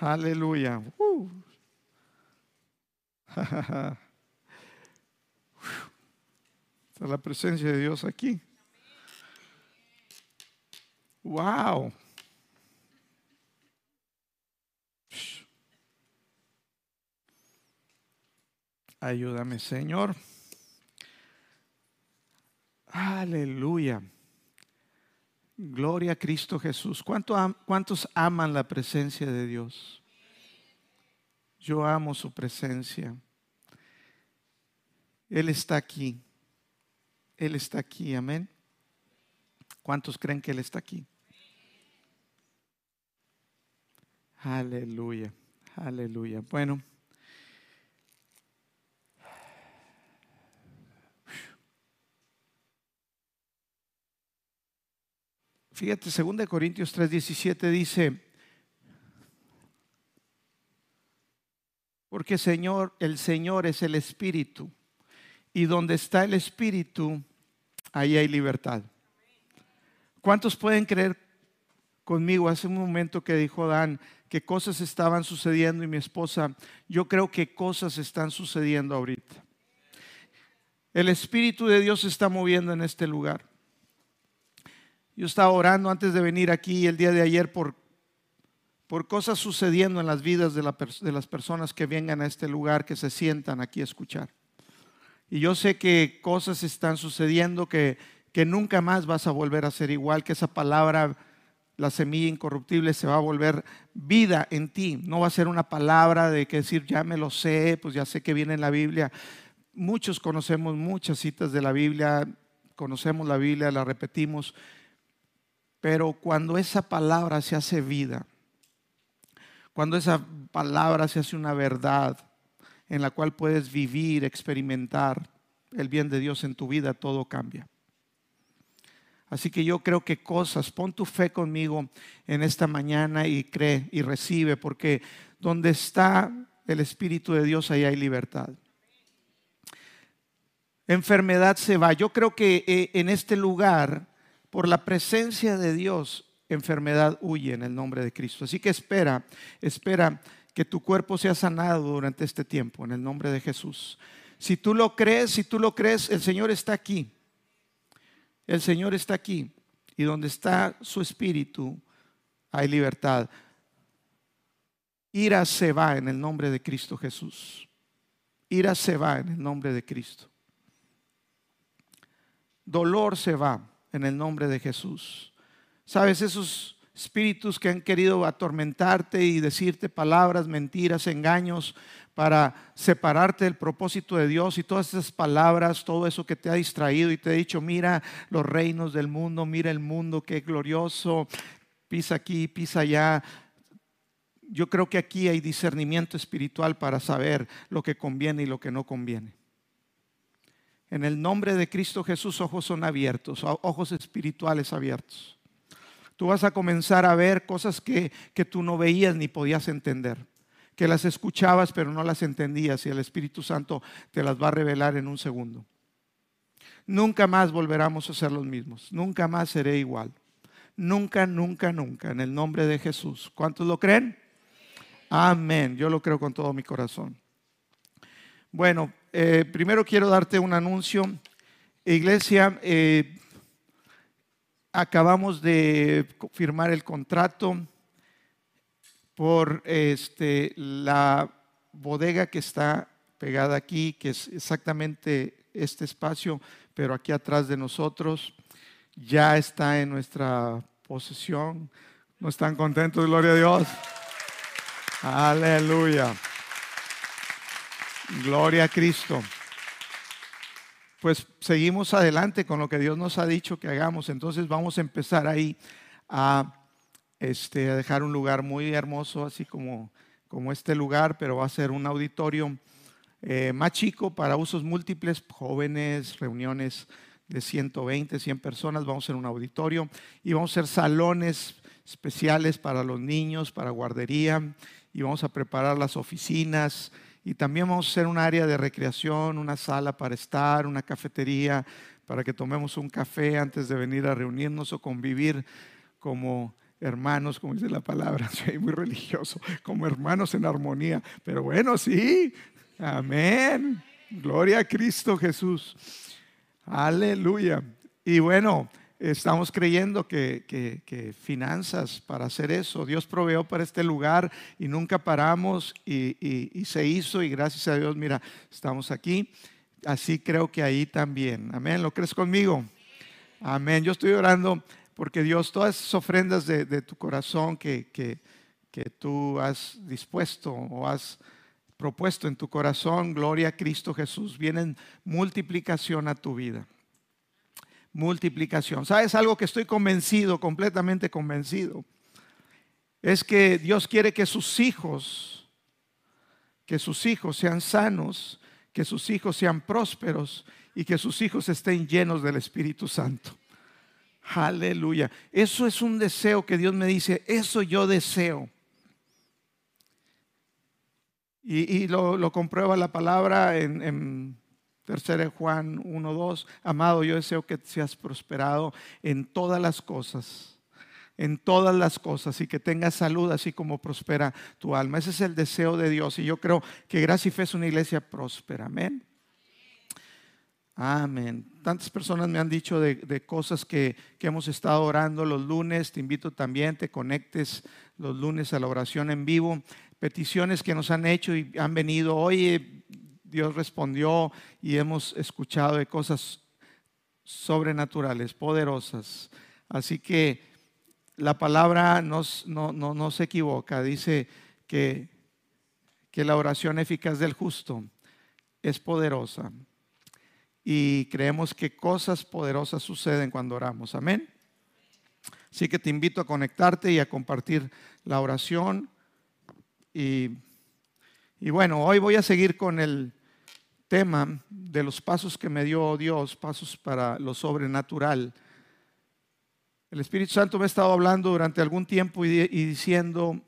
Aleluya. Uh. Está la presencia de Dios aquí. Wow. Ayúdame, Señor. Aleluya. Gloria a Cristo Jesús. ¿Cuántos aman la presencia de Dios? Yo amo su presencia. Él está aquí. Él está aquí. Amén. ¿Cuántos creen que Él está aquí? Aleluya. Aleluya. Bueno. Fíjate, 2 Corintios 3:17 dice, porque Señor, el Señor es el Espíritu, y donde está el Espíritu, ahí hay libertad. ¿Cuántos pueden creer conmigo? Hace un momento que dijo Dan que cosas estaban sucediendo y mi esposa, yo creo que cosas están sucediendo ahorita. El Espíritu de Dios se está moviendo en este lugar. Yo estaba orando antes de venir aquí el día de ayer por, por cosas sucediendo en las vidas de, las personas que vengan a este lugar, que se sientan aquí a escuchar. Y yo sé que cosas están sucediendo que, que nunca más vas a volver a ser igual, que esa palabra, la semilla incorruptible, se va a volver vida en ti. No va a ser una palabra de que decir, ya me lo sé, pues ya sé que viene en la Biblia. Muchos conocemos muchas citas de la Biblia, conocemos la Biblia, la repetimos, pero cuando esa palabra se hace vida, cuando esa palabra se hace una verdad en la cual puedes vivir, experimentar el bien de Dios en tu vida, todo cambia. Así que yo creo que cosas, pon tu fe conmigo en esta mañana y cree y recibe, porque donde está el Espíritu de Dios, ahí hay libertad. Enfermedad se va. Yo creo que eh, en este lugar por la presencia de Dios, enfermedad huye en el nombre de Cristo. Así que espera, espera que tu cuerpo sea sanado durante este tiempo, en el nombre de Jesús. Si tú lo crees, si tú lo crees, el Señor está aquí. El Señor está aquí. Y donde está su espíritu, hay libertad. Ira se va en el nombre de Cristo Jesús. Ira se va en el nombre de Cristo. Dolor se va en el nombre de Jesús. Sabes, esos espíritus que han querido atormentarte y decirte palabras, mentiras, engaños para separarte del propósito de Dios y todas esas palabras, todo eso que te ha distraído y te ha dicho, mira los reinos del mundo, mira el mundo, qué glorioso, pisa aquí, pisa allá. Yo creo que aquí hay discernimiento espiritual para saber lo que conviene y lo que no conviene. En el nombre de Cristo Jesús, ojos son abiertos, ojos espirituales abiertos. Tú vas a comenzar a ver cosas que, que tú no veías ni podías entender, que las escuchabas pero no las entendías y el Espíritu Santo te las va a revelar en un segundo. Nunca más volveremos a ser los mismos, nunca más seré igual. Nunca, nunca, nunca, en el nombre de Jesús. ¿Cuántos lo creen? Amén. Yo lo creo con todo mi corazón. Bueno, eh, primero quiero darte un anuncio. Iglesia, eh, acabamos de firmar el contrato por este, la bodega que está pegada aquí, que es exactamente este espacio, pero aquí atrás de nosotros. Ya está en nuestra posesión. ¿No están contentos? Gloria a Dios. Aleluya. Gloria a Cristo. Pues seguimos adelante con lo que Dios nos ha dicho que hagamos. Entonces vamos a empezar ahí a, este, dejar un lugar muy hermoso, así como, como este lugar, pero va a ser un auditorio eh, más chico para usos múltiples, jóvenes, reuniones de 120, 100 personas. Vamos a hacer un auditorio y vamos a hacer salones especiales para los niños, para guardería y vamos a preparar las oficinas y también vamos a hacer un área de recreación, una sala para estar, una cafetería, para que tomemos un café antes de venir a reunirnos o convivir como hermanos, como dice la palabra, soy muy religioso, como hermanos en armonía. Pero bueno, sí, amén. Gloria a Cristo Jesús. Aleluya. Y bueno, estamos creyendo que, finanzas para hacer eso. Dios proveó para este lugar y nunca paramos y, se hizo y gracias a Dios, mira, estamos aquí. Así creo que ahí también. Amén. ¿Lo crees conmigo? Amén. Yo estoy orando porque Dios, todas esas ofrendas de, tu corazón que, que, tú has dispuesto o has propuesto en tu corazón, gloria a Cristo Jesús, vienen multiplicación a tu vida. Multiplicación. ¿Sabes algo que estoy convencido, completamente convencido? Es que Dios quiere que sus hijos, que sus hijos sean sanos, que sus hijos sean prósperos y que sus hijos estén llenos del Espíritu Santo. Aleluya. Eso es un deseo que Dios me dice, eso yo deseo. Y, lo, comprueba la palabra en, en 3 Juan 1.2. Amado, yo deseo que seas prosperado en todas las cosas en todas las cosas y que tengas salud así como prospera tu alma. Ese es el deseo de Dios y yo creo que Gracia y Fe es una iglesia próspera. Amén. Amén. Tantas personas me han dicho de, cosas que, que, hemos estado orando los lunes. Te invito también, te conectes los lunes a la oración en vivo. Peticiones que nos han hecho y han venido. Oye, Dios respondió y hemos escuchado de cosas sobrenaturales, poderosas. Así que la palabra no, no, se equivoca. Dice que, que la oración eficaz del justo es poderosa y creemos que cosas poderosas suceden cuando oramos. Amén. Así que te invito a conectarte y a compartir la oración. Y, y, bueno, hoy voy a seguir con el tema de los pasos que me dio Dios, pasos para lo sobrenatural. El Espíritu Santo me ha estado hablando durante algún tiempo y, diciendo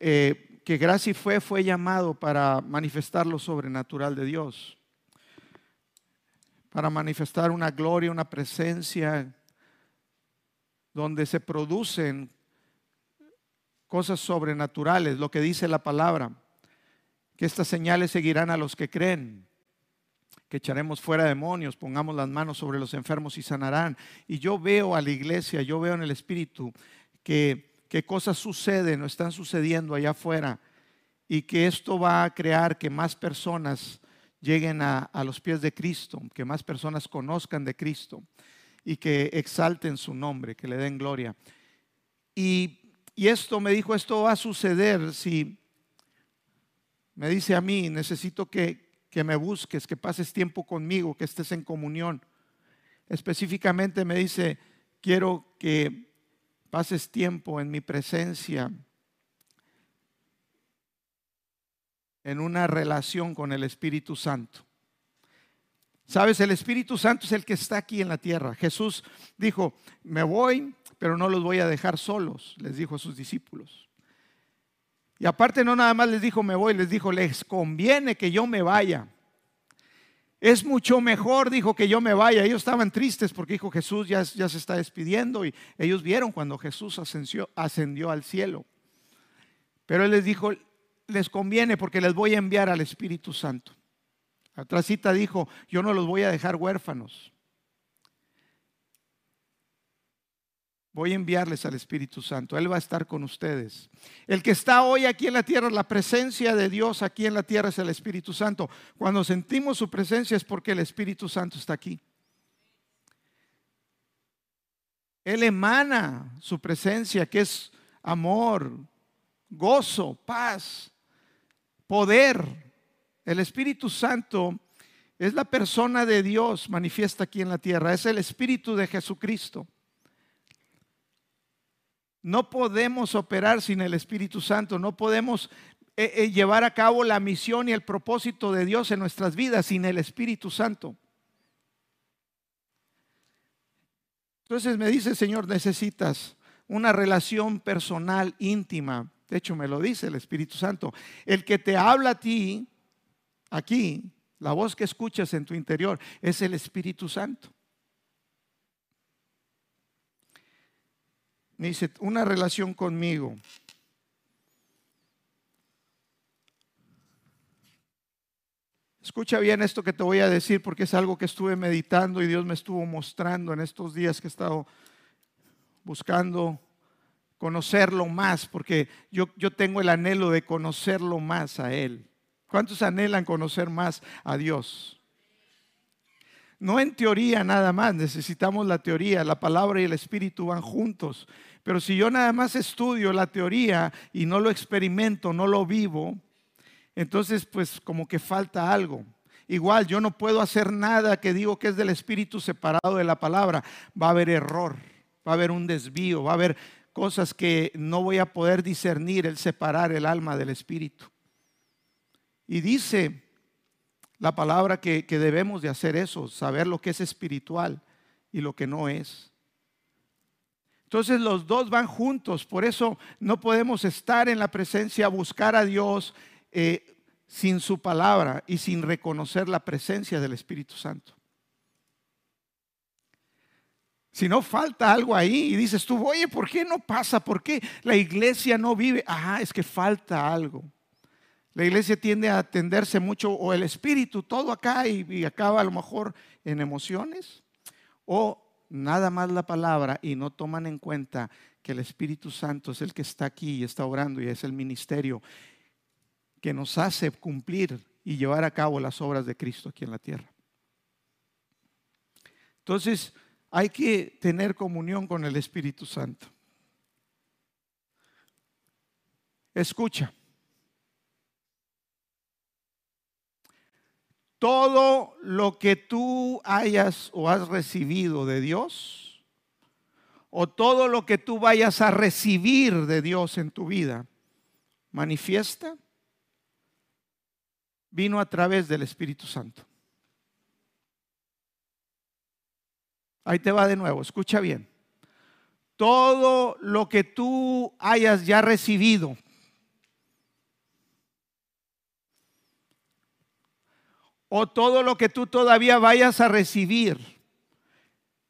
eh, que gracia fue, fue llamado para manifestar lo sobrenatural de Dios para manifestar una gloria, una presencia donde se producen cosas sobrenaturales, lo que dice la palabra, que estas señales seguirán a los que creen, que echaremos fuera demonios, pongamos las manos sobre los enfermos y sanarán. Y yo veo a la iglesia, yo veo en el Espíritu que, que cosas suceden o están sucediendo allá afuera y que esto va a crear que más personas lleguen a, los pies de Cristo, que más personas conozcan de Cristo y que exalten su nombre, que le den gloria. Y, esto me dijo, esto va a suceder si me dice a mí, necesito que, que me busques, que pases tiempo conmigo, que estés en comunión. Específicamente me dice, quiero que pases tiempo en mi presencia en una relación con el Espíritu Santo. Sabes, el Espíritu Santo es el que está aquí en la tierra. Jesús dijo, me voy, pero no los voy a dejar solos, les dijo a sus discípulos. Y aparte no nada más les dijo, me voy, les dijo, les conviene que yo me vaya. Es mucho mejor, dijo, que yo me vaya. Ellos estaban tristes porque dijo, Jesús ya, ya se está despidiendo y ellos vieron cuando Jesús ascendió, ascendió al cielo. Pero él les dijo, les conviene porque les voy a enviar al Espíritu Santo. Otra cita dijo, yo no los voy a dejar huérfanos. Voy a enviarles al Espíritu Santo. Él va a estar con ustedes. El que está hoy aquí en la tierra, la presencia de Dios aquí en la tierra es el Espíritu Santo. Cuando sentimos su presencia es porque el Espíritu Santo está aquí. Él emana su presencia, que es amor, gozo, paz poder. El Espíritu Santo es la persona de Dios manifiesta aquí en la tierra, es el Espíritu de Jesucristo. No podemos operar sin el Espíritu Santo, no podemos eh, eh, llevar a cabo la misión y el propósito de Dios en nuestras vidas sin el Espíritu Santo. Entonces me dice, Señor, necesitas una relación personal íntima de hecho, me lo dice el Espíritu Santo. El que te habla a ti, aquí, la voz que escuchas en tu interior, es el Espíritu Santo. Me dice, una relación conmigo. Escucha bien esto que te voy a decir porque es algo que estuve meditando y Dios me estuvo mostrando en estos días que he estado buscando conocerlo más, porque yo, yo tengo el anhelo de conocerlo más a Él. ¿Cuántos anhelan conocer más a Dios? No en teoría nada más, necesitamos la teoría, la palabra y el espíritu van juntos. Pero si yo nada más estudio la teoría y no lo experimento, no lo vivo, entonces pues como que falta algo. Igual yo no puedo hacer nada que digo que es del espíritu separado de la palabra. Va a haber error, va a haber un desvío, va a haber cosas que no voy a poder discernir el separar el alma del espíritu. Y dice la palabra que, debemos de hacer eso, saber lo que es espiritual y lo que no es. Entonces los dos van juntos, por eso no podemos estar en la presencia, buscar a Dios eh, sin su palabra y sin reconocer la presencia del Espíritu Santo. Si no falta algo ahí y dices tú, oye, ¿por qué no pasa? ¿Por qué la iglesia no vive? Ajá, es que falta algo. La iglesia tiende a atenderse mucho o el espíritu, todo acá y, y acaba a lo mejor en emociones o nada más la palabra y no toman en cuenta que el Espíritu Santo es el que está aquí y está obrando y es el ministerio que nos hace cumplir y llevar a cabo las obras de Cristo aquí en la tierra. Entonces, hay que tener comunión con el Espíritu Santo. Escucha. Todo lo que tú hayas o has recibido de Dios, o todo lo que tú vayas a recibir de Dios en tu vida, manifiesta, vino a través del Espíritu Santo. Ahí te va de nuevo, escucha bien. Todo lo que tú hayas ya recibido, o todo lo que tú todavía vayas a recibir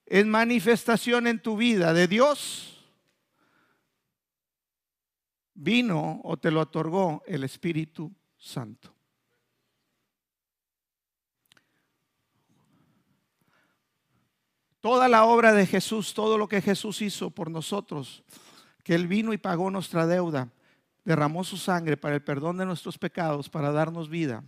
es manifestación en tu vida de Dios, vino o te lo otorgó el Espíritu Santo. Toda la obra de Jesús, todo lo que Jesús hizo por nosotros, que Él vino y pagó nuestra deuda, derramó su sangre para el perdón de nuestros pecados, para darnos vida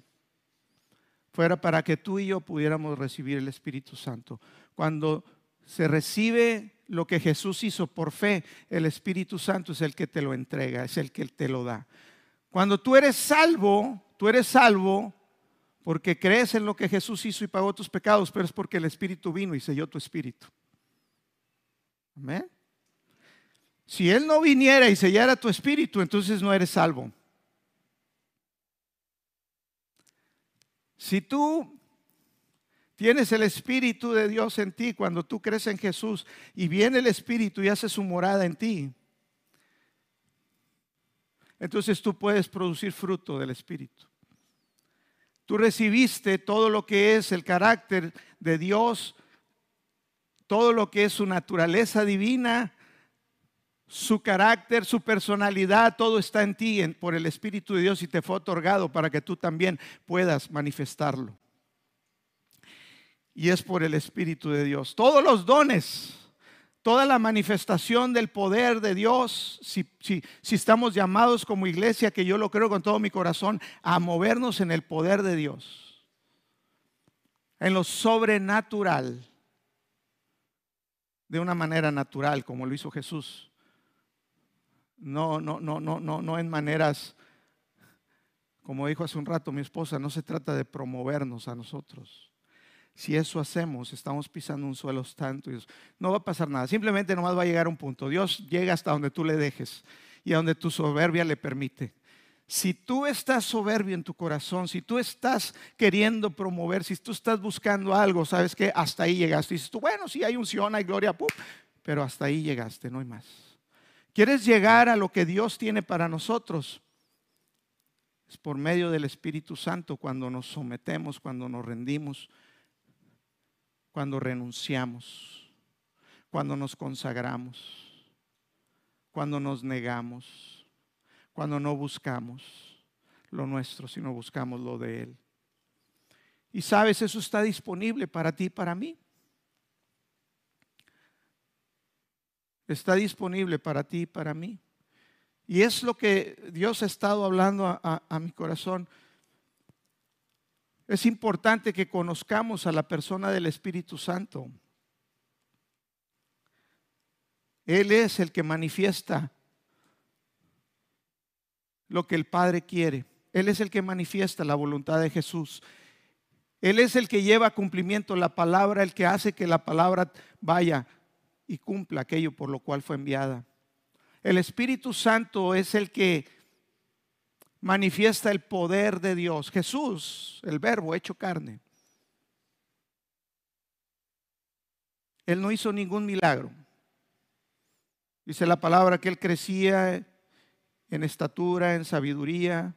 fuera para que tú y yo pudiéramos recibir el Espíritu Santo. Cuando se recibe lo que Jesús hizo por fe, el Espíritu Santo es el que te lo entrega, es el que te lo da. Cuando tú eres salvo, tú eres salvo porque crees en lo que Jesús hizo y pagó tus pecados, pero es porque el Espíritu vino y selló tu espíritu. Amén. Si Él no viniera y sellara tu espíritu, entonces no eres salvo. Si tú tienes el Espíritu de Dios en ti cuando tú crees en Jesús y viene el Espíritu y hace su morada en ti, entonces tú puedes producir fruto del Espíritu. Tú recibiste todo lo que es el carácter de Dios, todo lo que es su naturaleza divina, su carácter, su personalidad, todo está en ti por el Espíritu de Dios y te fue otorgado para que tú también puedas manifestarlo. Y es por el Espíritu de Dios. Todos los dones, toda la manifestación del poder de Dios, si, si estamos llamados como iglesia, que yo lo creo con todo mi corazón, a movernos en el poder de Dios, en lo sobrenatural, de una manera natural, como lo hizo Jesús no, no, no, no, no, no en maneras, como dijo hace un rato mi esposa, no se trata de promovernos a nosotros. Si eso hacemos, estamos pisando un suelo tanto no va a pasar nada. Simplemente nomás va a llegar un punto. Dios llega hasta donde tú le dejes y a donde tu soberbia le permite. Si tú estás soberbio en tu corazón, si tú estás queriendo promover, si tú estás buscando algo, sabes que hasta ahí llegaste. Dices tú, bueno, sí hay unción, hay gloria, pero hasta ahí llegaste, no hay más. ¿Quieres llegar a lo que Dios tiene para nosotros? Es por medio del Espíritu Santo cuando nos sometemos, cuando nos rendimos, cuando renunciamos, cuando nos consagramos. cuando nos negamos, cuando no buscamos lo nuestro, sino buscamos lo de Él. Y sabes, eso está disponible para ti y para mí. Está disponible para ti y para mí. Y es lo que Dios ha estado hablando a, mi corazón. Es importante que conozcamos a la persona del Espíritu Santo. Él es el que manifiesta lo que el Padre quiere. Él es el que manifiesta la voluntad de Jesús. Él es el que lleva a cumplimiento la palabra, el que hace que la palabra vaya y cumpla aquello por lo cual fue enviada. El Espíritu Santo es el que manifiesta el poder de Dios. Jesús, el verbo hecho carne. Él no hizo ningún milagro. Dice la palabra que él crecía en estatura, en sabiduría,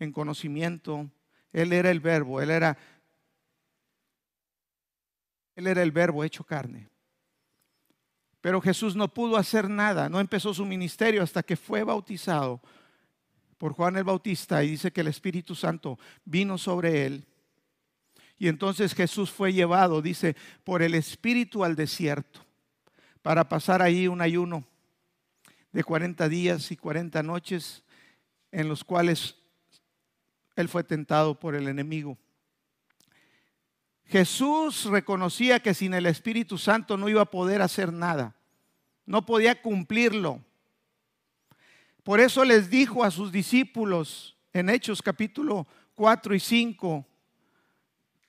en conocimiento. Él era el verbo, él era él era el verbo hecho carne. Pero Jesús no pudo hacer nada, no empezó su ministerio hasta que fue bautizado por Juan el Bautista y dice que el Espíritu Santo vino sobre él. Y entonces Jesús fue llevado, dice, por el Espíritu al desierto para pasar ahí un ayuno de 40 días y 40 noches en los cuales él fue tentado por el enemigo. Jesús reconocía que sin el Espíritu Santo no iba a poder hacer nada, no podía cumplirlo. Por eso les dijo a sus discípulos en Hechos capítulo 4 y 5,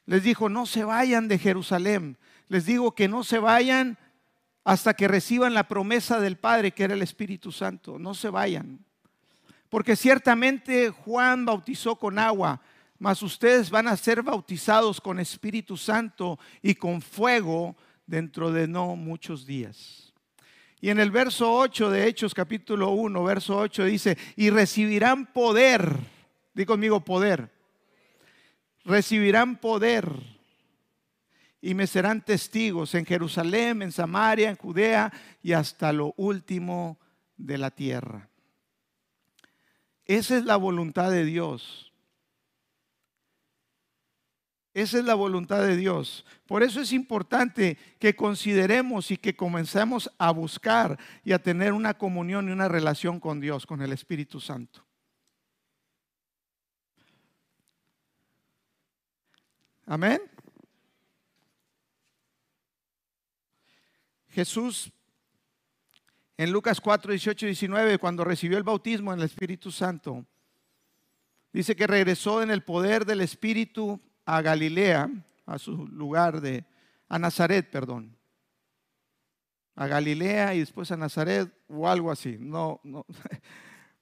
les dijo, no se vayan de Jerusalén, les digo que no se vayan hasta que reciban la promesa del Padre, que era el Espíritu Santo. No se vayan. Porque ciertamente Juan bautizó con agua, mas ustedes van a ser bautizados con Espíritu Santo y con fuego dentro de no muchos días. Y en el verso 8 de Hechos capítulo 1, verso 8 dice, y recibirán poder, di conmigo poder, recibirán poder y me serán testigos en Jerusalén, en Samaria, en Judea y hasta lo último de la tierra. Esa es la voluntad de Dios. Esa es la voluntad de Dios. Por eso es importante que consideremos y que comencemos a buscar y a tener una comunión y una relación con Dios, con el Espíritu Santo. Amén. Jesús en Lucas 4, 18 y 19, cuando recibió el bautismo en el Espíritu Santo, dice que regresó en el poder del Espíritu a Galilea, a su lugar de, a Nazaret, perdón. A Galilea y después a Nazaret o algo así. No, no.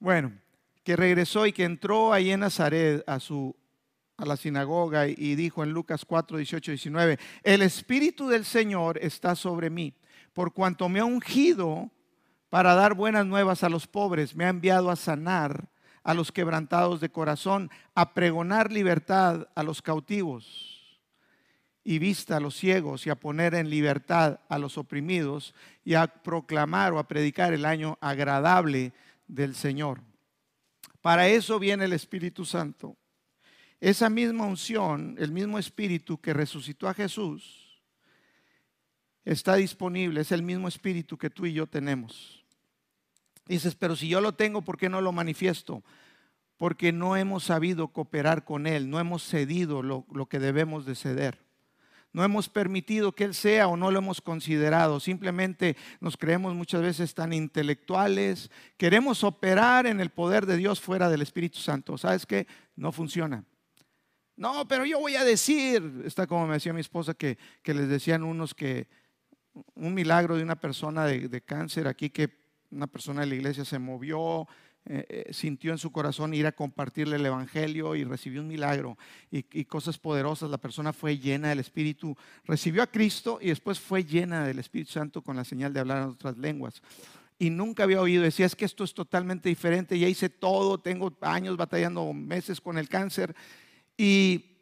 Bueno, que regresó y que entró ahí en Nazaret a su a la sinagoga y dijo en Lucas 4, 18 y 19, el Espíritu del Señor está sobre mí por cuanto me ha ungido para dar buenas nuevas a los pobres, me ha enviado a sanar a los quebrantados de corazón, a pregonar libertad a los cautivos y vista a los ciegos y a poner en libertad a los oprimidos y a proclamar o a predicar el año agradable del Señor. Para eso viene el Espíritu Santo. Esa misma unción, el mismo Espíritu que resucitó a Jesús, está disponible, es el mismo espíritu que tú y yo tenemos. Dices, pero si yo lo tengo, ¿por qué no lo manifiesto? Porque no hemos sabido cooperar con Él, no hemos cedido lo, lo que debemos de ceder. No hemos permitido que Él sea o no lo hemos considerado. Simplemente nos creemos muchas veces tan intelectuales. Queremos operar en el poder de Dios fuera del Espíritu Santo. ¿Sabes qué? No funciona. No, pero yo voy a decir, está como me decía mi esposa, que, que les decían unos que un milagro de una persona de, cáncer aquí que una persona de la iglesia se movió, eh, eh, sintió en su corazón ir a compartirle el Evangelio y recibió un milagro y, y, cosas poderosas. La persona fue llena del Espíritu, recibió a Cristo y después fue llena del Espíritu Santo con la señal de hablar en otras lenguas. Y nunca había oído, decía, es que esto es totalmente diferente, ya hice todo, tengo años batallando meses con el cáncer y,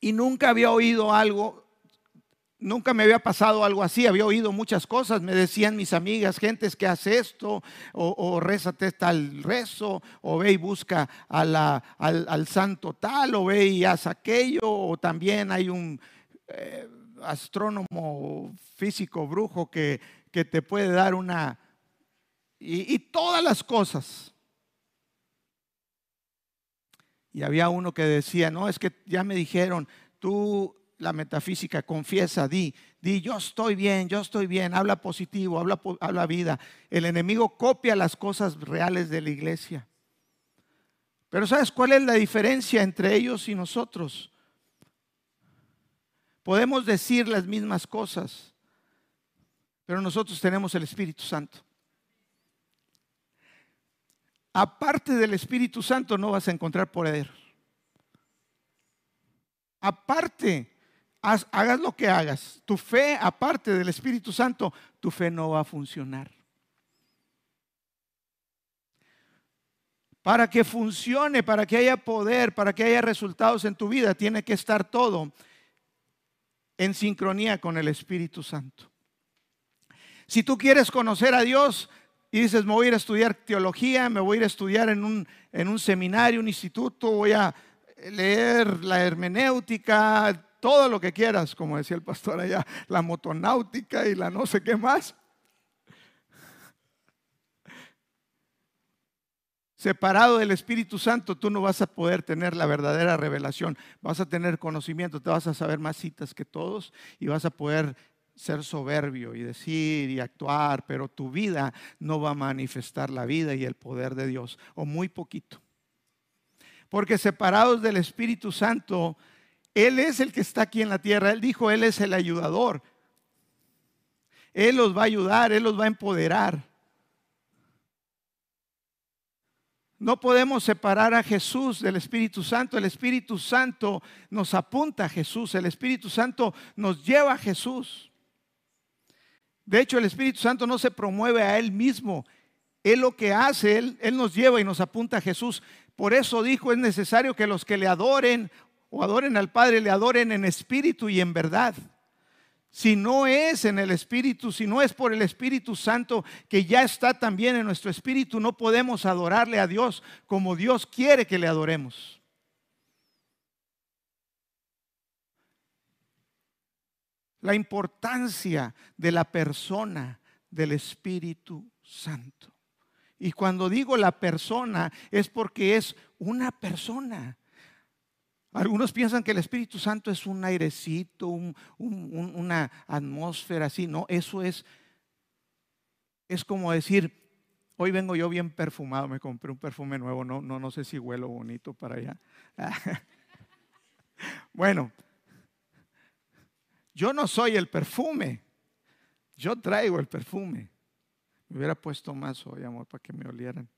y nunca había oído algo nunca me había pasado algo así, había oído muchas cosas, me decían mis amigas, gentes que hace esto, o, o rézate tal rezo, o ve y busca al, santo tal, o ve y haz aquello, o también hay un eh, astrónomo físico brujo que, que, te puede dar una... y todas las cosas. Y había uno que decía, no, es que ya me dijeron, tú la metafísica, confiesa, di, di, yo estoy bien, yo estoy bien, habla positivo, habla, habla vida. El enemigo copia las cosas reales de la iglesia. Pero ¿sabes cuál es la diferencia entre ellos y nosotros? Podemos decir las mismas cosas, pero nosotros tenemos el Espíritu Santo. Aparte del Espíritu Santo no vas a encontrar poder. Aparte hagas lo que hagas, tu fe, aparte del Espíritu Santo, tu fe no va a funcionar. Para que funcione, para que haya poder, para que haya resultados en tu vida, tiene que estar todo en sincronía con el Espíritu Santo. Si tú quieres conocer a Dios y dices, me voy a ir a estudiar teología, me voy a ir a estudiar en un, en un seminario, un instituto, voy a leer la hermenéutica, todo lo que quieras, como decía el pastor allá, la motonáutica y la no sé qué más. Separado del Espíritu Santo, tú no vas a poder tener la verdadera revelación. Vas a tener conocimiento, te vas a saber más citas que todos y vas a poder ser soberbio y decir y actuar, pero tu vida no va a manifestar la vida y el poder de Dios, o muy poquito. Porque separados del Espíritu Santo, él es el que está aquí en la tierra. Él dijo, Él es el ayudador. Él los va a ayudar, Él los va a empoderar. No podemos separar a Jesús del Espíritu Santo. El Espíritu Santo nos apunta a Jesús. El Espíritu Santo nos lleva a Jesús. De hecho, el Espíritu Santo no se promueve a Él mismo. Él lo que hace, Él, Él nos lleva y nos apunta a Jesús. Por eso dijo, es necesario que los que le adoren o adoren al Padre, le adoren en espíritu y en verdad. Si no es en el Espíritu, si no es por el Espíritu Santo que ya está también en nuestro espíritu, no podemos adorarle a Dios como Dios quiere que le adoremos. La importancia de la persona del Espíritu Santo. Y cuando digo la persona es porque es una persona. Algunos piensan que el Espíritu Santo es un airecito, una atmósfera así. No, eso es, es como decir, hoy vengo yo bien perfumado, me compré un perfume nuevo, no, no, no sé si huelo bonito para allá. bueno, yo no soy el perfume, yo traigo el perfume. Me hubiera puesto más hoy, amor, para que me olieran.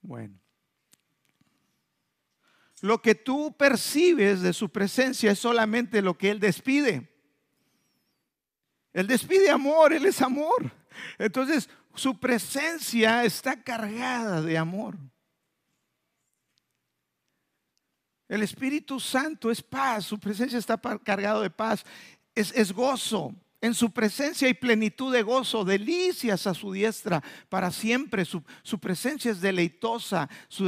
Bueno. Lo que tú percibes de su presencia es solamente lo que Él despide. Él despide amor, Él es amor. Entonces, su presencia está cargada de amor. El Espíritu Santo es paz, su presencia está cargado de paz, es, es gozo. En su presencia hay plenitud de gozo, delicias a su diestra para siempre. Su, presencia es deleitosa, su,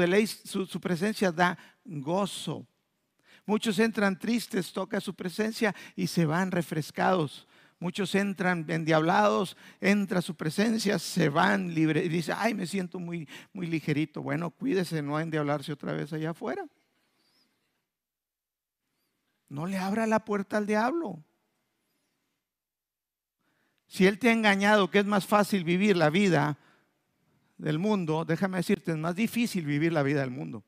su, presencia da gozo. Muchos entran tristes, toca su presencia y se van refrescados. Muchos entran endiablados, entra su presencia, se van libres y dice, ay, me siento muy, muy ligerito. Bueno, cuídese no endiablarse otra vez allá afuera. No le abra la puerta al diablo. Si Él te ha engañado que es más fácil vivir la vida del mundo, déjame decirte, es más difícil vivir la vida del mundo.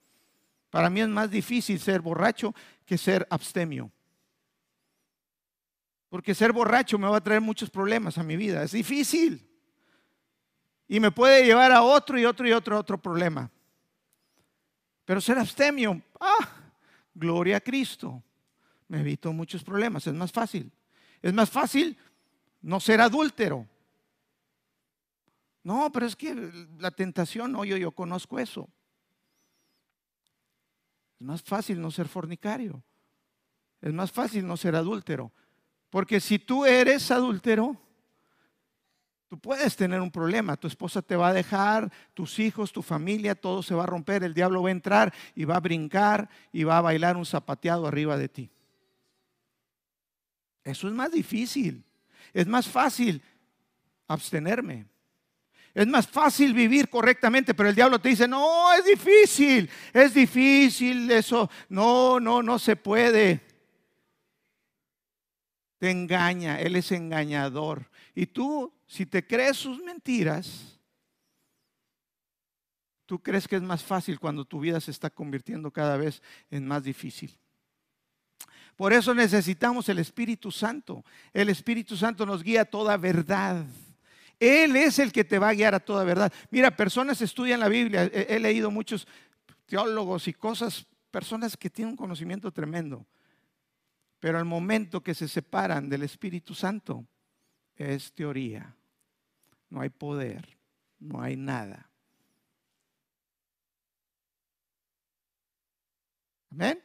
Para mí es más difícil ser borracho que ser abstemio. Porque ser borracho me va a traer muchos problemas a mi vida. Es difícil. Y me puede llevar a otro y otro y otro otro problema. Pero ser abstemio, ah, gloria a Cristo. Me evito muchos problemas. Es más fácil. Es más fácil no ser adúltero. No, pero es que la tentación, no, yo, yo conozco eso. Es más fácil no ser fornicario. Es más fácil no ser adúltero. Porque si tú eres adúltero, tú puedes tener un problema. Tu esposa te va a dejar, tus hijos, tu familia, todo se va a romper. El diablo va a entrar y va a brincar y va a bailar un zapateado arriba de ti. Eso es más difícil. Es más fácil abstenerme. Es más fácil vivir correctamente, pero el diablo te dice, no, es difícil, es difícil eso, no, no, no se puede. Te engaña, él es engañador. Y tú, si te crees sus mentiras, tú crees que es más fácil cuando tu vida se está convirtiendo cada vez en más difícil. Por eso necesitamos el Espíritu Santo. El Espíritu Santo nos guía a toda verdad. Él es el que te va a guiar a toda verdad. Mira, personas estudian la Biblia. He, leído muchos teólogos y cosas, personas que tienen un conocimiento tremendo. Pero al momento que se separan del Espíritu Santo, es teoría. No hay poder, no hay nada. Amén.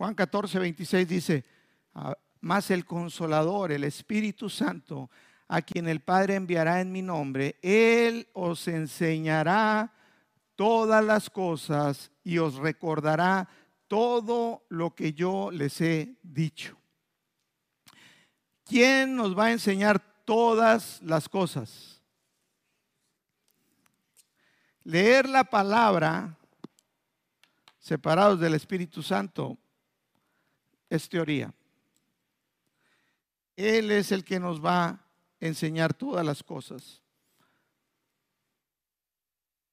Juan 14, 26 dice, ah, más el consolador, el Espíritu Santo, a quien el Padre enviará en mi nombre, Él os enseñará todas las cosas y os recordará todo lo que yo les he dicho. ¿Quién nos va a enseñar todas las cosas? Leer la palabra separados del Espíritu Santo es teoría. Él es el que nos va a enseñar todas las cosas.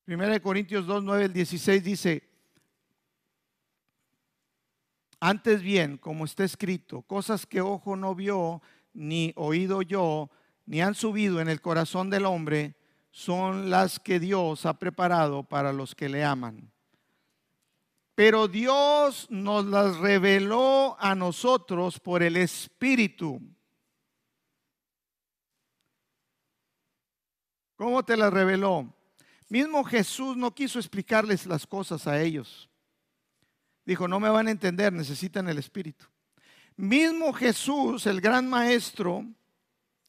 Primera de Corintios 2, 9 al 16 dice, antes bien, como está escrito, cosas que ojo no vio, ni oído yo, ni han subido en el corazón del hombre, son las que Dios ha preparado para los que le aman. Pero Dios nos las reveló a nosotros por el Espíritu. ¿Cómo te las reveló? Mismo Jesús no quiso explicarles las cosas a ellos. Dijo, no me van a entender, necesitan el Espíritu. Mismo Jesús, el gran maestro,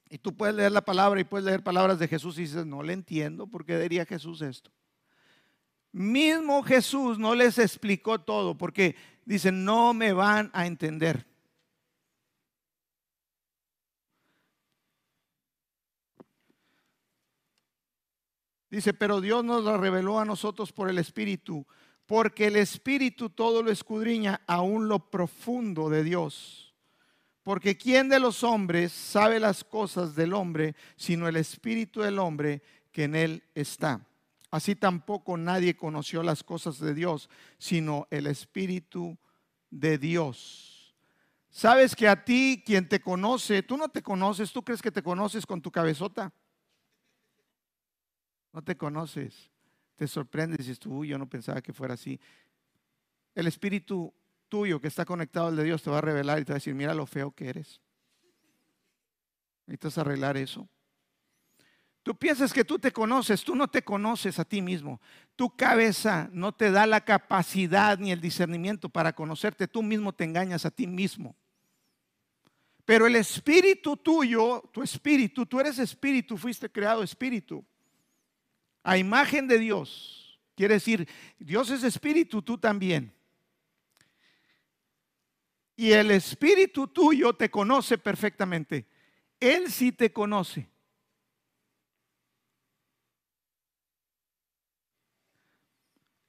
y tú puedes leer la palabra y puedes leer palabras de Jesús y dices, no le entiendo, ¿por qué diría Jesús esto? Mismo Jesús no les explicó todo porque dicen, no me van a entender. Dice, pero Dios nos lo reveló a nosotros por el Espíritu, porque el Espíritu todo lo escudriña aún lo profundo de Dios. Porque ¿quién de los hombres sabe las cosas del hombre, sino el Espíritu del hombre que en él está? Así tampoco nadie conoció las cosas de Dios, sino el Espíritu de Dios. Sabes que a ti, quien te conoce, tú no te conoces, tú crees que te conoces con tu cabezota. No te conoces. Te sorprendes y dices tú, yo no pensaba que fuera así. El Espíritu tuyo que está conectado al de Dios te va a revelar y te va a decir, mira lo feo que eres. Necesitas arreglar eso. Tú piensas que tú te conoces, tú no te conoces a ti mismo. Tu cabeza no te da la capacidad ni el discernimiento para conocerte, tú mismo te engañas a ti mismo. Pero el espíritu tuyo, tu espíritu, tú eres espíritu, fuiste creado espíritu. A imagen de Dios. Quiere decir, Dios es espíritu, tú también. Y el espíritu tuyo te conoce perfectamente. Él sí te conoce.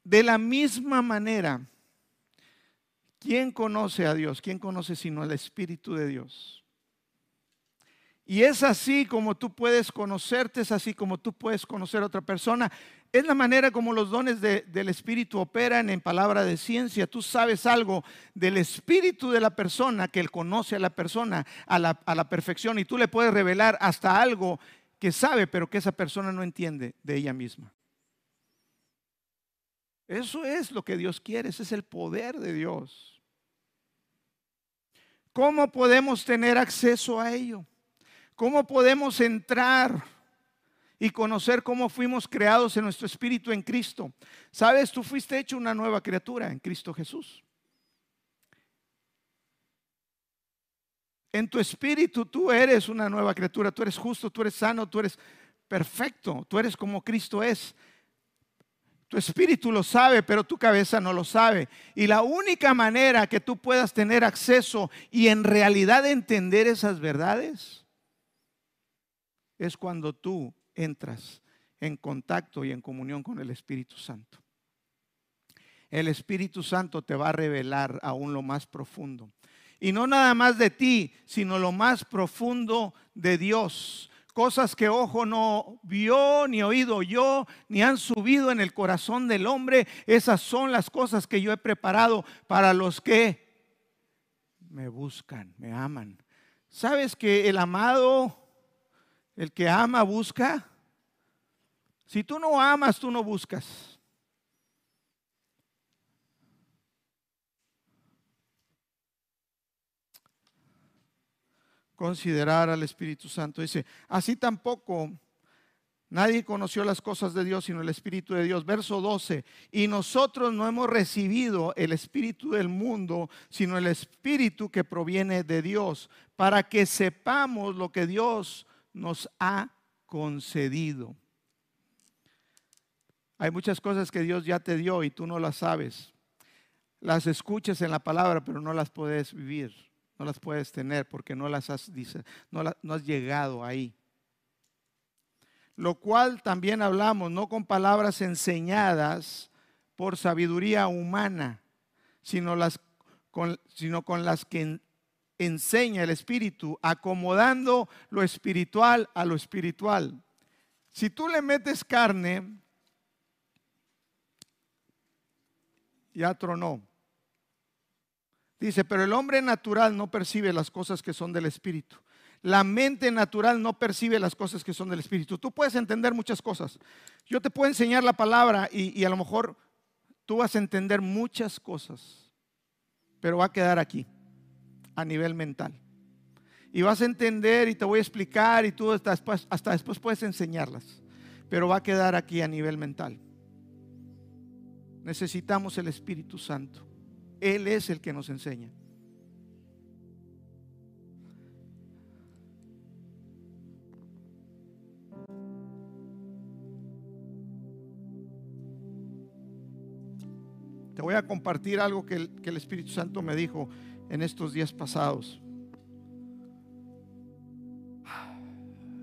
De la misma manera, ¿quién conoce a Dios? ¿Quién conoce sino el Espíritu de Dios? Y es así como tú puedes conocerte, es así como tú puedes conocer a otra persona. Es la manera como los dones del Espíritu operan en palabra de ciencia. Tú sabes algo del Espíritu de la persona, que Él conoce a la persona a la, a la perfección y tú le puedes revelar hasta algo que sabe, pero que esa persona no entiende de ella misma. Eso es lo que Dios quiere, ese es el poder de Dios. ¿Cómo podemos tener acceso a ello? ¿Cómo podemos entrar y conocer cómo fuimos creados en nuestro espíritu en Cristo. Sabes, tú fuiste hecho una nueva criatura en Cristo Jesús. En tu espíritu tú eres una nueva criatura, tú eres justo, tú eres sano, tú eres perfecto, tú eres como Cristo es. Tu espíritu lo sabe, pero tu cabeza no lo sabe. Y la única manera que tú puedas tener acceso y en realidad entender esas verdades es cuando tú entras en contacto y en comunión con el Espíritu Santo. El Espíritu Santo te va a revelar aún lo más profundo. Y no nada más de ti, sino lo más profundo de Dios cosas que ojo no vio, ni oído yo, ni han subido en el corazón del hombre. Esas son las cosas que yo he preparado para los que me buscan, me aman. ¿Sabes que el amado, el que ama, busca? Si tú no amas, tú no buscas. Considerar al Espíritu Santo. Dice, así tampoco nadie conoció las cosas de Dios sino el Espíritu de Dios. Verso 12, y nosotros no hemos recibido el Espíritu del mundo, sino el Espíritu que proviene de Dios, para que sepamos lo que Dios nos ha concedido. Hay muchas cosas que Dios ya te dio y tú no las sabes. Las escuchas en la palabra, pero no las puedes vivir no las puedes tener porque no las has, dice, no, no has llegado ahí. Lo cual también hablamos, no con palabras enseñadas por sabiduría humana, sino, las, con, sino con las que enseña el Espíritu, acomodando lo espiritual a lo espiritual. Si tú le metes carne, ya tronó. Dice, pero el hombre natural no percibe las cosas que son del Espíritu. La mente natural no percibe las cosas que son del Espíritu. Tú puedes entender muchas cosas. Yo te puedo enseñar la palabra y, a lo mejor tú vas a entender muchas cosas, pero va a quedar aquí, a nivel mental. Y vas a entender y te voy a explicar y tú hasta después, hasta después puedes enseñarlas, pero va a quedar aquí a nivel mental. Necesitamos el Espíritu Santo. Él es el que nos enseña. Te voy a compartir algo que el, Espíritu Santo me dijo en estos días pasados.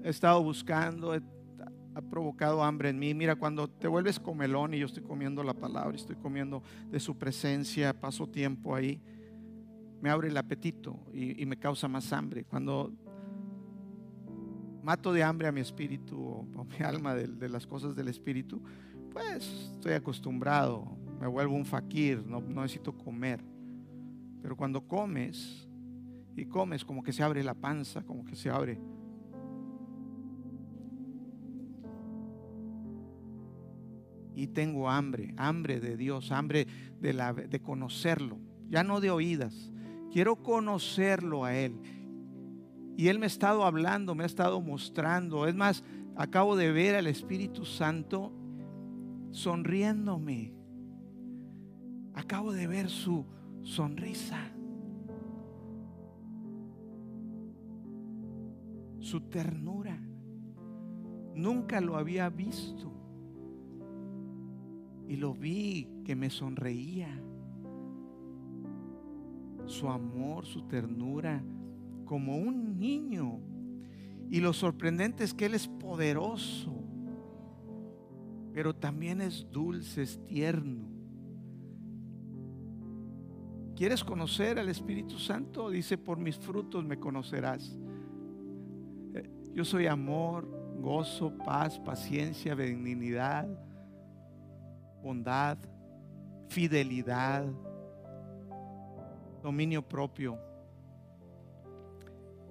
He estado buscando, ha provocado hambre en mí. Mira, cuando te vuelves comelón y yo estoy comiendo la palabra, estoy comiendo de su presencia, paso tiempo ahí, me abre el apetito y, me causa más hambre. Cuando mato de hambre a mi espíritu o, mi alma de, las cosas del espíritu, pues estoy acostumbrado, me vuelvo un fakir, no, no necesito comer. Pero cuando comes y comes, como que se abre la panza, como que se abre y tengo hambre, hambre de Dios, hambre de, la, de conocerlo, ya no de oídas. Quiero conocerlo a Él. Y Él me ha estado hablando, me ha estado mostrando. Es más, acabo de ver al Espíritu Santo sonriéndome. Acabo de ver su sonrisa. Su ternura. Nunca lo había visto y lo vi que me sonreía. Su amor, su ternura, como un niño. Y lo sorprendente es que Él es poderoso, pero también es dulce, es tierno. ¿Quieres conocer al Espíritu Santo? Dice, por mis frutos me conocerás. Eh, yo soy amor, gozo, paz, paciencia, benignidad, bondad, fidelidad, dominio propio.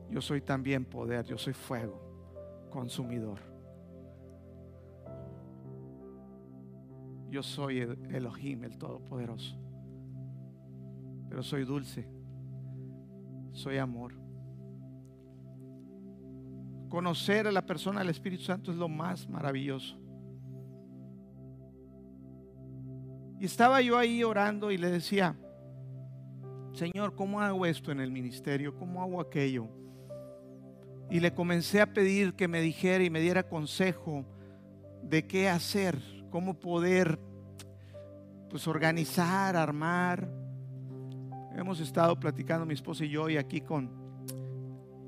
Yo soy también poder, yo soy fuego, consumidor. Yo soy Elohim, el Todopoderoso. Pero soy dulce, soy amor. Conocer a la persona del Espíritu Santo es lo más maravilloso. Y estaba yo ahí orando y le decía, Señor, ¿cómo hago esto en el ministerio? ¿Cómo hago aquello? Y le comencé a pedir que me dijera y me diera consejo de qué hacer, cómo poder pues organizar, armar. Hemos estado platicando mi esposa y yo y aquí con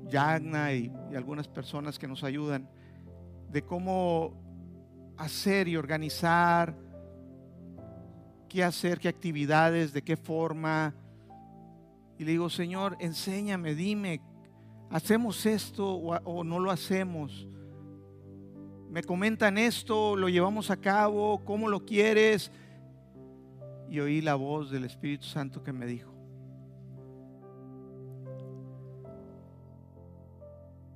Yagna y, y algunas personas que nos ayudan de cómo hacer y organizar, qué hacer, qué actividades, de qué forma, y le digo, Señor, enséñame, dime, ¿hacemos esto o, no lo hacemos? Me comentan esto, lo llevamos a cabo, ¿cómo lo quieres? Y oí la voz del Espíritu Santo que me dijo,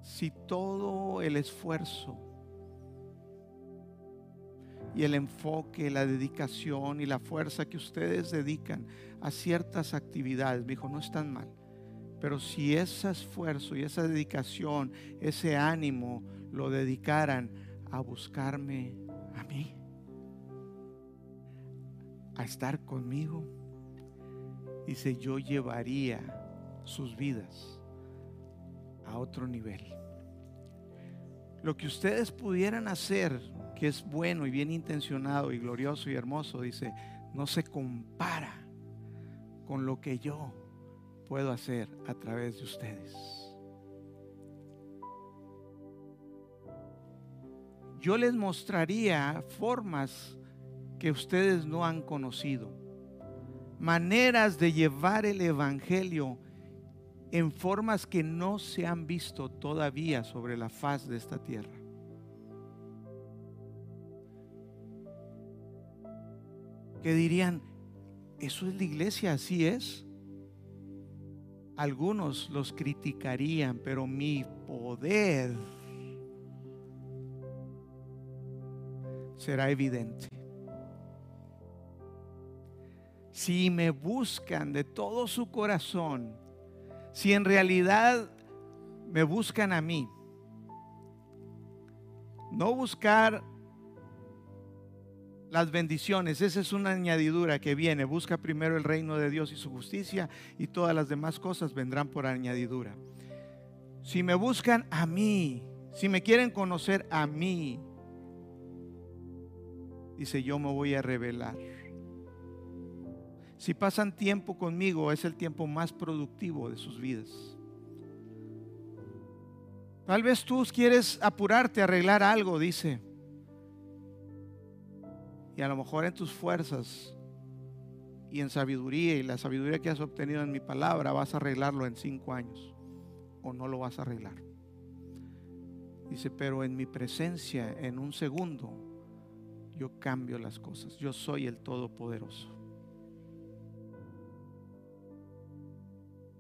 si todo el esfuerzo y el enfoque, la dedicación y la fuerza que ustedes dedican a ciertas actividades, me dijo, no están mal. Pero si ese esfuerzo y esa dedicación, ese ánimo lo dedicaran a buscarme a mí, a estar conmigo, dice, yo llevaría sus vidas a otro nivel. Lo que ustedes pudieran hacer, que es bueno y bien intencionado y glorioso y hermoso, dice, no se compara con lo que yo puedo hacer a través de ustedes. Yo les mostraría formas que ustedes no han conocido, maneras de llevar el Evangelio en formas que no se han visto todavía sobre la faz de esta tierra. Que dirían, ¿Eso es la iglesia? ¿Así es? Algunos los criticarían, pero mi poder será evidente. Si me buscan de todo su corazón, si en realidad me buscan a mí, no buscar las bendiciones. Esa es una añadidura que viene. Busca primero el reino de Dios y su justicia y todas las demás cosas vendrán por añadidura. Si me buscan a mí, si me quieren conocer a mí, dice yo me voy a revelar. Si pasan tiempo conmigo, es el tiempo más productivo de sus vidas. Tal vez tú quieres apurarte arreglar algo, dice. Y a lo mejor en tus fuerzas y en sabiduría y la sabiduría que has obtenido en mi palabra vas a arreglarlo en cinco años o no lo vas a arreglar. Dice, pero en mi presencia, en un segundo, yo cambio las cosas. Yo soy el Todopoderoso.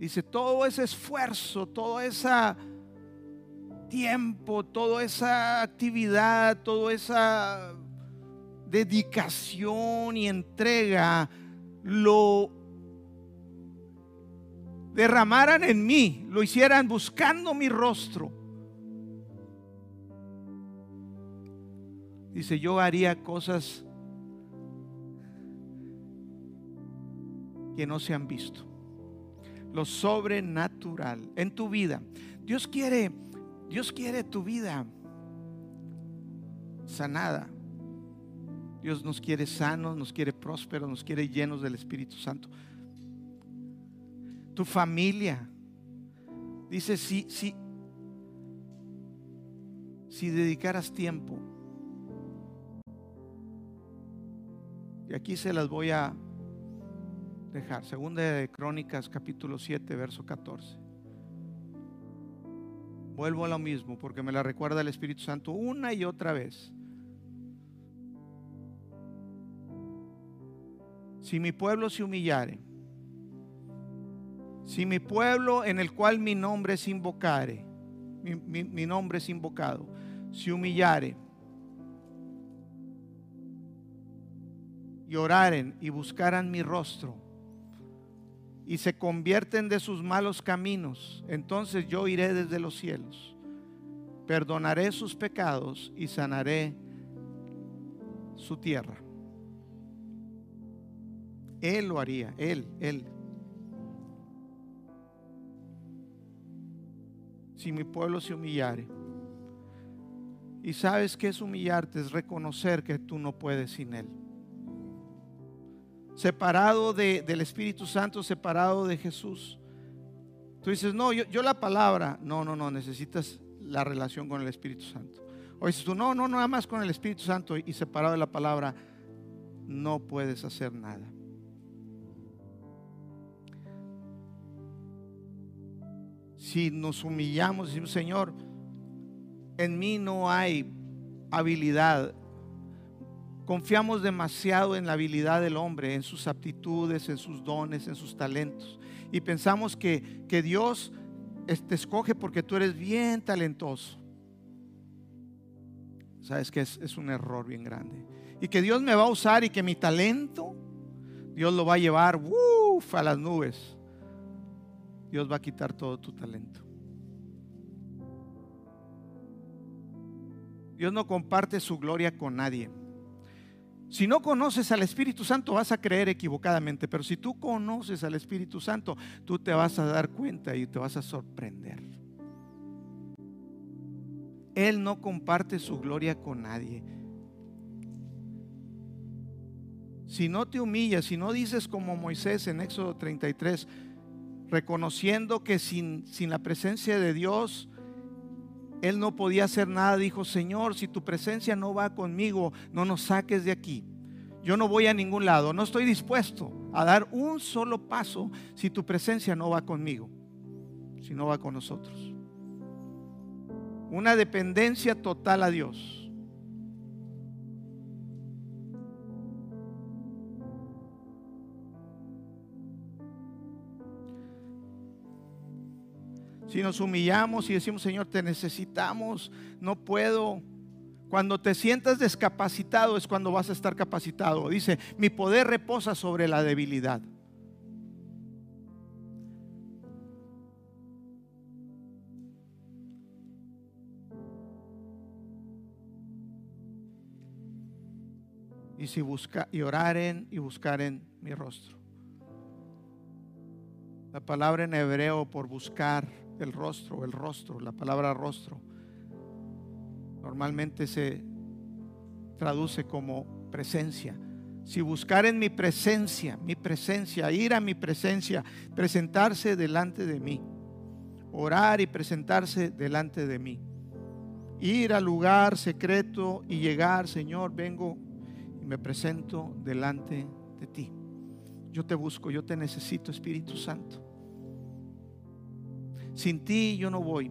Dice, todo ese esfuerzo, todo ese tiempo, toda esa actividad, toda esa dedicación y entrega lo derramaran en mí, lo hicieran buscando mi rostro. Dice, yo haría cosas que no se han visto. Lo sobrenatural en tu vida. Dios quiere, Dios quiere tu vida sanada. Dios nos quiere sanos, nos quiere prósperos, nos quiere llenos del Espíritu Santo. Tu familia. Dice, si, si, si dedicaras tiempo. Y aquí se las voy a dejar. Segunda de Crónicas, capítulo 7, verso 14. Vuelvo a lo mismo porque me la recuerda el Espíritu Santo una y otra vez. si mi pueblo se humillare, si mi pueblo en el cual mi nombre es invocare, mi, nombre es invocado, se humillare y oraren y buscaran mi rostro y se convierten de sus malos caminos, entonces yo iré desde los cielos perdonaré sus pecados y sanaré su tierra. Él lo haría, Él, Él. Si mi pueblo se humillare. Y sabes que es humillarte, es reconocer que tú no puedes sin Él. Separado del Espíritu Santo, separado de Jesús. Tú dices, no, yo, yo, la palabra. No, no, no, necesitas la relación con el Espíritu Santo. O dices tú, no, no, nada más con el Espíritu Santo y separado de la palabra, no puedes hacer nada. Si nos humillamos y decimos, Señor, en mí no hay habilidad. Confiamos demasiado en la habilidad del hombre, en sus aptitudes, en sus dones, en sus talentos. Y pensamos que, que Dios te escoge porque tú eres bien talentoso. Sabes que es, es un error bien grande. Y que Dios me va a usar y que mi talento, Dios lo va a llevar uf, a las nubes. Dios va a quitar todo tu talento. Dios no comparte su gloria con nadie. Si no conoces al Espíritu Santo vas a creer equivocadamente, pero si tú conoces al Espíritu Santo, tú te vas a dar cuenta y te vas a sorprender. Él no comparte su gloria con nadie. Si no te humillas, si no dices como Moisés en Éxodo 33, reconociendo que sin, sin la presencia de Dios él no podía hacer nada, dijo, Señor, si tu presencia no va conmigo, no nos saques de aquí. Yo no voy a ningún lado, no estoy dispuesto a dar un solo paso si tu presencia no va conmigo, si no va con nosotros. Una dependencia total a Dios. Si nos humillamos y decimos, Señor, te necesitamos, no puedo. Cuando te sientas descapacitado es cuando vas a estar capacitado. Dice, mi poder reposa sobre la debilidad. Y si busca y oraren y buscaren mi rostro. La palabra en hebreo por buscar el rostro, el rostro, la palabra rostro, normalmente se traduce como presencia. Si buscar en mi presencia, mi presencia, ir a mi presencia, presentarse delante de mí, orar y presentarse delante de mí, ir al lugar secreto y llegar, Señor, vengo y me presento delante de ti. Yo te busco, yo te necesito, Espíritu Santo. Sin ti yo no voy.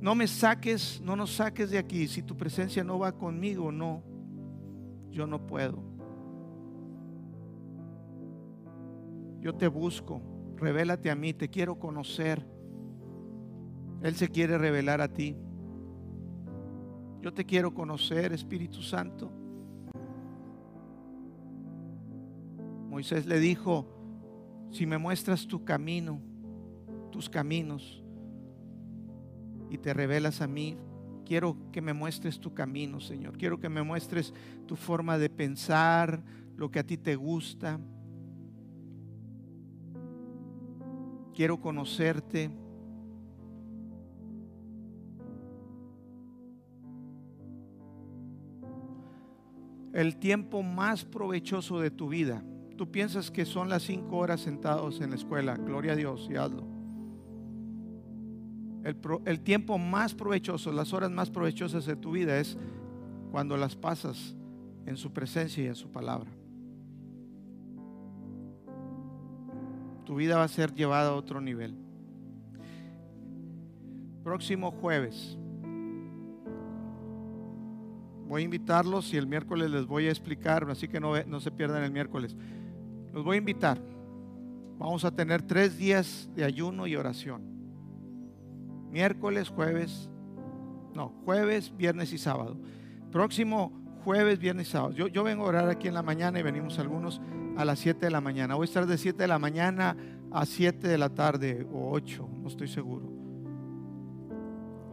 No me saques, no nos saques de aquí. Si tu presencia no va conmigo, no. Yo no puedo. Yo te busco. Revélate a mí. Te quiero conocer. Él se quiere revelar a ti. Yo te quiero conocer, Espíritu Santo. Moisés le dijo, si me muestras tu camino, tus caminos, y te revelas a mí, quiero que me muestres tu camino, Señor. Quiero que me muestres tu forma de pensar, lo que a ti te gusta. Quiero conocerte. El tiempo más provechoso de tu vida. Tú piensas que son las cinco horas sentados en la escuela. Gloria a Dios y hazlo el, tiempo más provechoso, las horas más provechosas de tu vida es cuando las pasas en su presencia y en su palabra. Tu vida va a ser llevada a otro nivel. Próximo jueves. Voy a invitarlos y el miércoles les voy a explicar, así que no, no se pierdan el miércoles. Los voy a invitar. Vamos a tener tres días de ayuno y oración miércoles, jueves, no, jueves, viernes y sábado. Próximo jueves, viernes y sábado. Yo, yo vengo a orar aquí en la mañana y venimos algunos a las 7 de la mañana. Voy a estar de 7 de la mañana a 7 de la tarde o 8, no estoy seguro.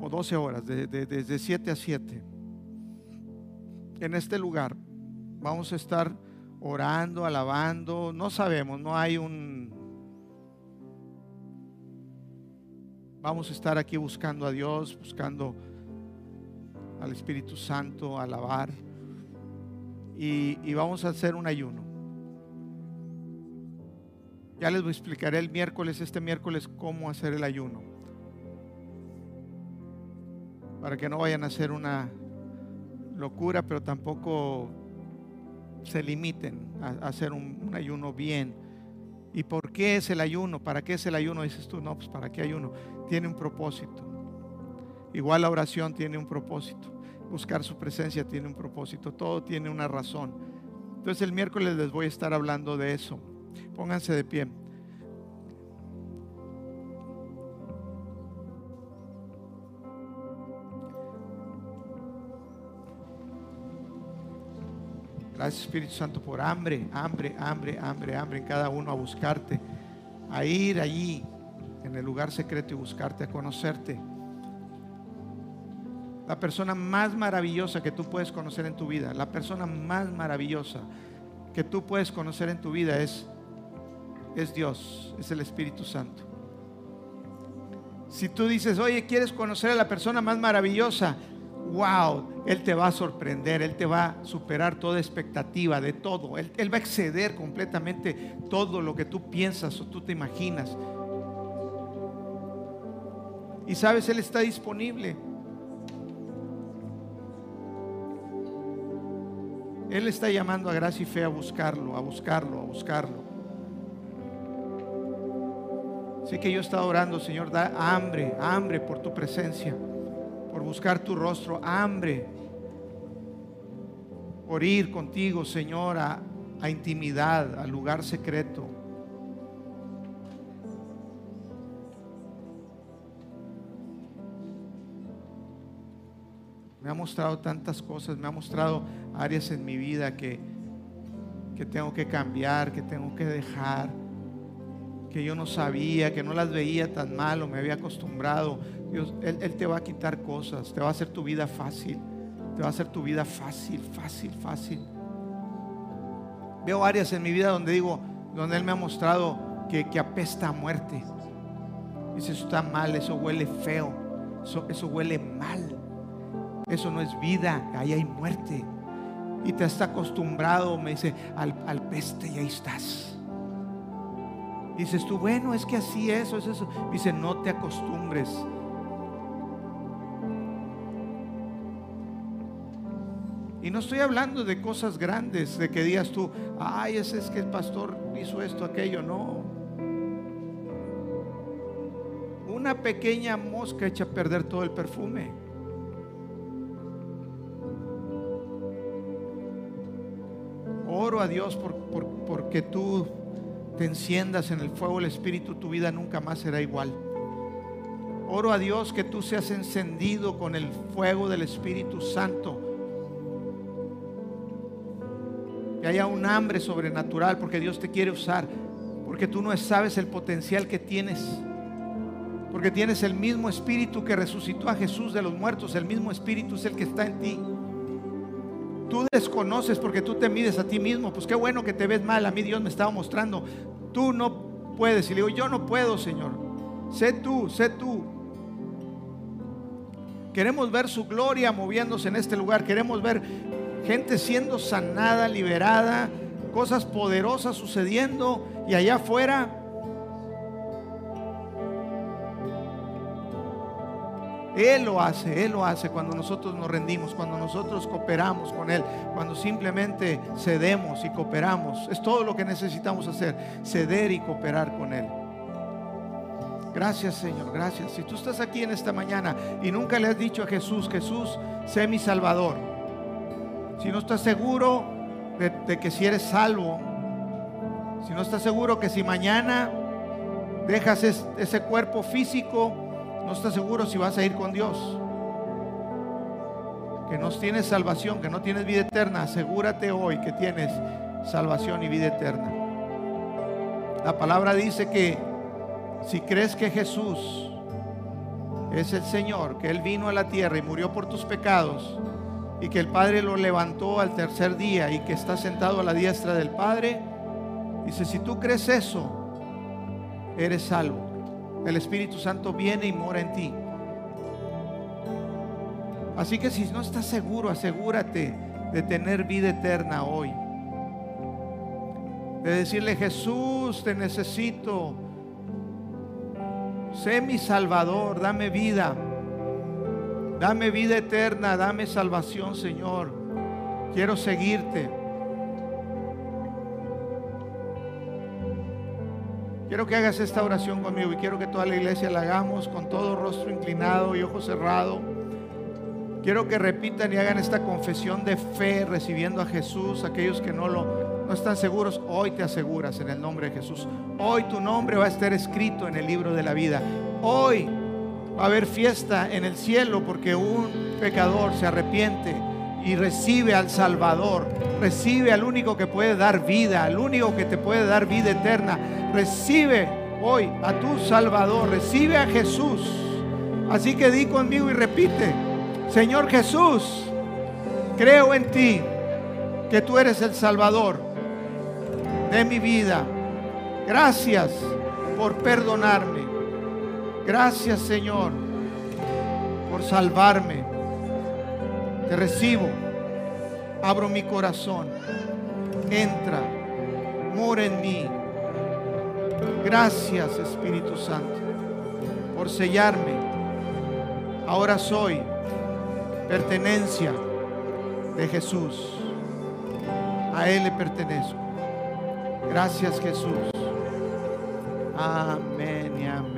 o 12 horas, de- de- desde 7 a 7. En este lugar vamos a estar orando, alabando, no sabemos, no hay un... Vamos a estar aquí buscando a Dios, buscando al Espíritu Santo, alabar. Y, vamos a hacer un ayuno. Ya les explicaré el miércoles, este miércoles, cómo hacer el ayuno. Para que no vayan a hacer una locura, pero tampoco se limiten a, a hacer un ayuno bien. ¿Y por qué es el ayuno? ¿Para qué es el ayuno? Dices tú, no, pues ¿para qué ayuno? Tiene un propósito. Igual la oración tiene un propósito. Buscar su presencia tiene un propósito. Todo tiene una razón. Entonces el miércoles les voy a estar hablando de eso. Pónganse de pie. Espíritu Santo por hambre, hambre, hambre, hambre, hambre en cada uno a buscarte, a ir allí en el lugar secreto y buscarte, a conocerte. La persona más maravillosa que tú puedes conocer en tu vida, la persona más maravillosa que tú puedes conocer en tu vida es, es Dios, es el Espíritu Santo. Si tú dices, oye, ¿quieres conocer a la persona más maravillosa? Wow, Él te va a sorprender, Él te va a superar toda expectativa de todo. Él, Él va a exceder completamente todo lo que tú piensas o tú te imaginas. Y sabes, Él está disponible. Él está llamando a gracia y fe a buscarlo, a buscarlo, a buscarlo. Así que yo he estado orando, Señor, da hambre, hambre por tu presencia, por buscar tu rostro, hambre por ir contigo, Señor, a, intimidad, al lugar secreto. Me ha mostrado tantas cosas, me ha mostrado áreas en mi vida que, que tengo que cambiar, que tengo que dejar, que yo no sabía, que no las veía tan mal o me había acostumbrado. Dios, él, te va a quitar cosas, te va a hacer tu vida fácil, te va a hacer tu vida fácil, fácil, fácil. Veo áreas en mi vida donde digo, donde Él me ha mostrado que, apesta a muerte. Dice, eso está mal, eso huele feo, eso, huele mal. Eso no es vida, ahí hay muerte. Y te has acostumbrado, me dice, al, al peste y ahí estás. Dices tú, bueno, es que así eso, es eso. Dice, no te acostumbres. Y no estoy hablando de cosas grandes, de que digas tú, ay, ese es que el pastor hizo esto, aquello, no. Una pequeña mosca echa a perder todo el perfume. Oro a Dios por, por, porque tú te enciendas en el fuego del Espíritu, tu vida nunca más será igual. Oro a Dios que tú seas encendido con el fuego del Espíritu Santo. Que haya un hambre sobrenatural porque Dios te quiere usar. Porque tú no sabes el potencial que tienes. Porque tienes el mismo Espíritu que resucitó a Jesús de los muertos. El mismo Espíritu es el que está en ti tú desconoces porque tú te mides a ti mismo, pues qué bueno que te ves mal. A mí Dios me estaba mostrando, tú no puedes. Y le digo, yo no puedo, Señor. Sé tú, sé tú. Queremos ver su gloria moviéndose en este lugar. Queremos ver gente siendo sanada, liberada, cosas poderosas sucediendo. Y allá afuera Él lo hace, Él lo hace cuando nosotros nos rendimos, cuando nosotros cooperamos con Él, cuando simplemente cedemos y cooperamos. Es todo lo que necesitamos hacer, ceder y cooperar con Él. Gracias Señor, gracias. Si tú estás aquí en esta mañana y nunca le has dicho a Jesús, Jesús, sé mi Salvador. Si no estás seguro de, que si eres salvo, si no estás seguro que si mañana dejas es, ese cuerpo físico, no estás seguro si vas a ir con Dios. Que no tienes salvación, que no tienes vida eterna. Asegúrate hoy que tienes salvación y vida eterna. La palabra dice que si crees que Jesús es el Señor, que Él vino a la tierra y murió por tus pecados y que el Padre lo levantó al tercer día y que está sentado a la diestra del Padre, dice, si tú crees eso, eres salvo. El Espíritu Santo viene y mora en ti. Así que si no estás seguro, asegúrate de tener vida eterna hoy. De decirle, Jesús, te necesito. Sé mi Salvador, dame vida. Dame vida eterna, dame salvación, Señor. Quiero seguirte. Quiero que hagas esta oración conmigo y quiero que toda la iglesia la hagamos con todo rostro inclinado y ojo cerrado. Quiero que repitan y hagan esta confesión de fe recibiendo a Jesús. Aquellos que no lo no están seguros, hoy te aseguras en el nombre de Jesús. Hoy tu nombre va a estar escrito en el libro de la vida. Hoy va a haber fiesta en el cielo porque un pecador se arrepiente y recibe al Salvador, recibe al único que puede dar vida, al único que te puede dar vida eterna. Recibe hoy a tu Salvador, recibe a Jesús. Así que di conmigo y repite, Señor Jesús, creo en ti, que tú eres el Salvador de mi vida. Gracias por perdonarme. Gracias Señor por salvarme. Te recibo. Abro mi corazón. Entra. Mora en mí. Gracias Espíritu Santo por sellarme. Ahora soy pertenencia de Jesús. A Él le pertenezco. Gracias Jesús. Amén y amén.